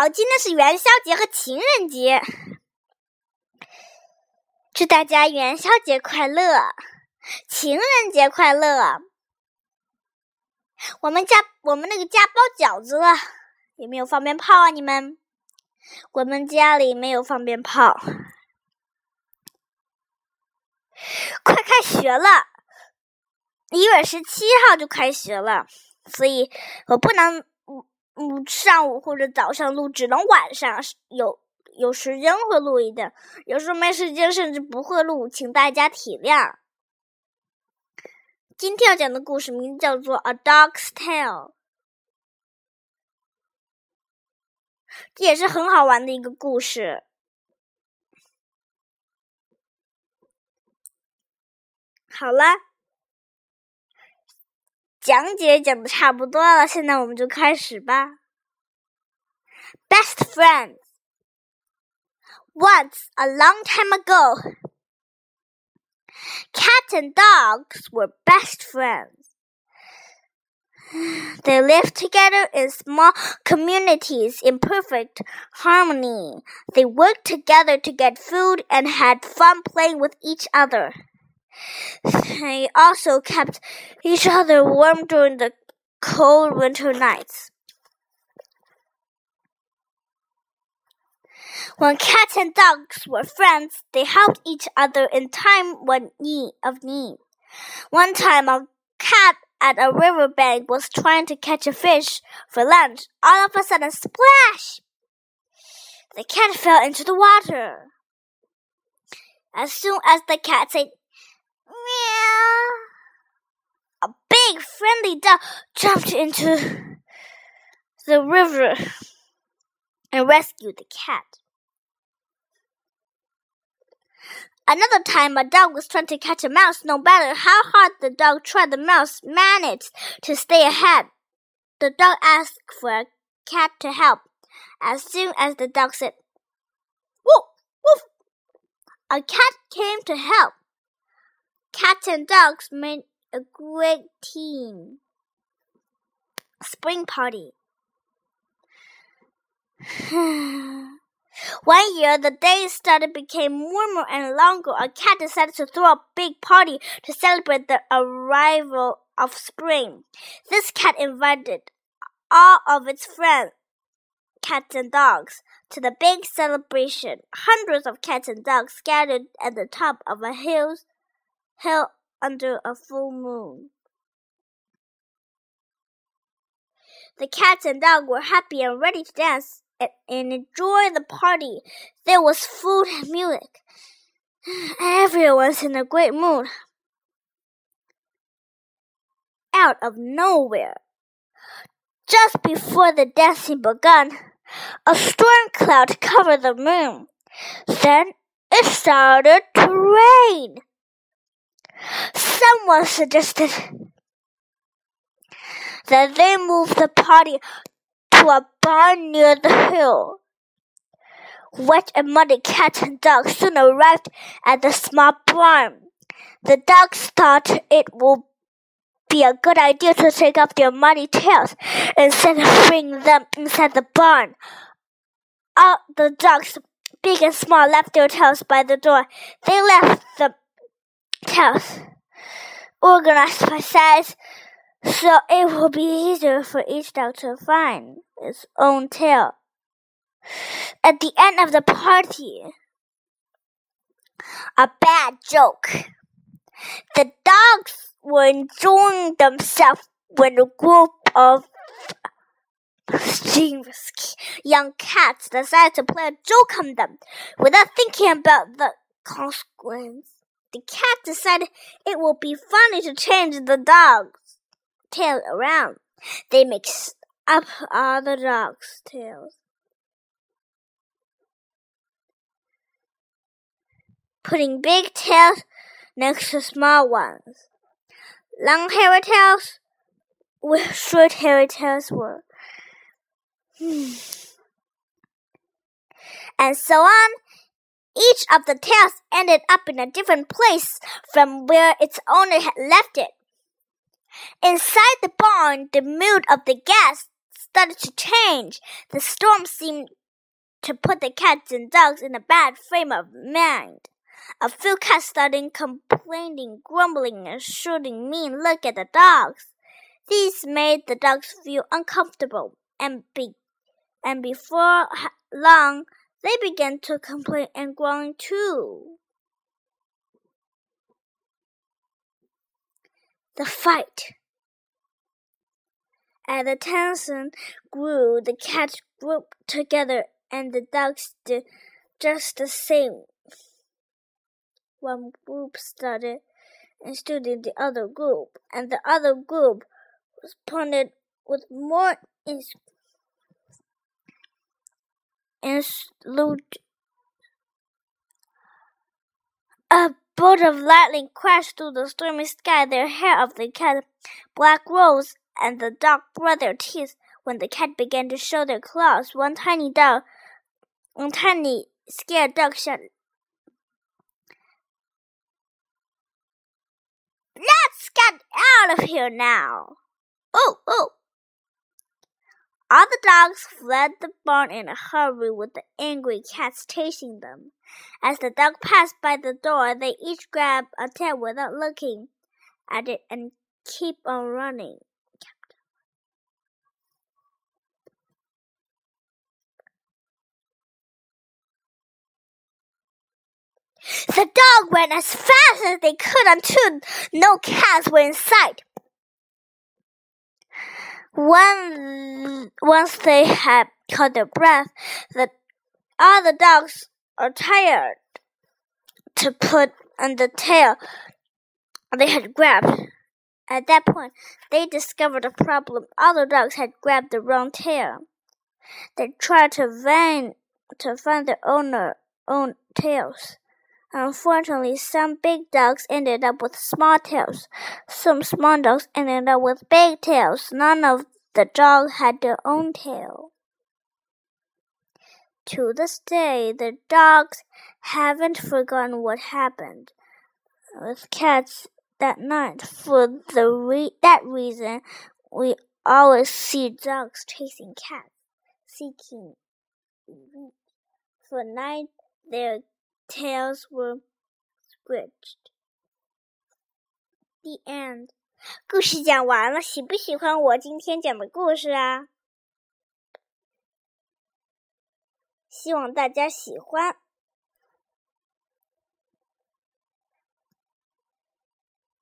好，今天是元宵节和情人节，祝大家元宵节快乐，情人节快乐。我们家我们那个家包饺子了，有没有放鞭炮啊？你们？我们家里没有放鞭炮。快开学了，一月十七号就开学了，所以我不能。嗯，上午或者早上录，只能晚上有有时间会录一点，有时候没时间甚至不会录，请大家体谅。今天要讲的故事名字叫做《A Dog's Tale》，这也是很好玩的一个故事。好了。讲解讲的差不多了，现在我们就开始吧。Best friends. Once, a long time ago, cats and dogs were best friends. They lived together in small communities in perfect harmony. They worked together to get food and had fun playing with each other. They also kept each other warm during the cold winter nights. When cats and dogs were friends, they helped each other in time of need. One time, a cat at a riverbank was trying to catch a fish for lunch. All of a sudden, splash! The cat fell into the water. As soon as the cat said A big friendly dog jumped into the river and rescued the cat. Another time, a dog was trying to catch a mouse. No matter how hard the dog tried, the mouse managed to stay ahead. The dog asked for a cat to help. As soon as the dog said, Woof, woof, a cat came to help. Cats and dogs made a great team. Spring party. One year, the days started became warmer and longer. A cat decided to throw a big party to celebrate the arrival of spring. This cat invited all of its friends, cats and dogs, to the big celebration. Hundreds of cats and dogs gathered at the top of a hill held under a full moon. The cats and dog were happy and ready to dance and, enjoy the party. There was food and music. Everyone's in a great mood. Out of nowhere, just before the dancing began, a storm cloud covered the moon. Then it started to rain. Someone suggested that they move the party to a barn near the hill. Wet and muddy cat and dog soon arrived at the small barn. The dogs thought it would be a good idea to take off their muddy tails instead of bringing them inside the barn. All the dogs, big and small, left their tails by the door. They left the tails organized by size so it will be easier for each dog to find its own tail. At the end of the party, a bad joke. The dogs were enjoying themselves when a group of young cats decided to play a joke on them without thinking about the consequence. The cat decided it would be funny to change the dog's tail around. They mixed up all the dogs' tails. Putting big tails next to small ones. Long hairy tails with short hairy tails were. Hmm. and so on each of the tails ended up in a different place from where its owner had left it. Inside the barn, the mood of the guests started to change. The storm seemed to put the cats and dogs in a bad frame of mind. A few cats started complaining, grumbling, and shooting mean look at the dogs. These made the dogs feel uncomfortable, and be and before long they began to complain and groan too. The fight. As the tension grew, the cats grouped together and the dogs did just the same. One group started and stood in the other group, and the other group responded with more ins- insolent. A bolt of lightning crashed through the stormy sky. The hair of the cat black rose, and the dog brought their teeth. When the cat began to show their claws, one tiny dog, one tiny scared dog shouted, "Let's get out of here now!" Oh, oh! All the dogs fled the barn in a hurry with the angry cats chasing them. As the dog passed by the door, they each grabbed a tail without looking at it and keep on running. The dog ran as fast as they could until no cats were in sight. When once they had caught their breath, the other dogs are tired to put on the tail they had grabbed. At that point, they discovered a problem. Other dogs had grabbed the wrong tail. They tried to vain to find their owner own tails. Unfortunately, some big dogs ended up with small tails. Some small dogs ended up with big tails. None of the dogs had their own tail. To this day, the dogs haven't forgotten what happened with cats that night. For the re that reason, we always see dogs chasing cats, seeking. For night, their tails were scratched. The end. 故事讲完了，喜不喜欢我今天讲的故事啊？希望大家喜欢。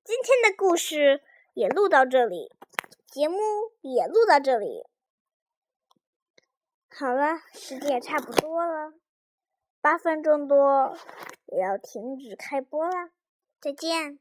今天的故事也录到这里，节目也录到这里。好了，时间也差不多了。八分钟多，也要停止开播了！再见。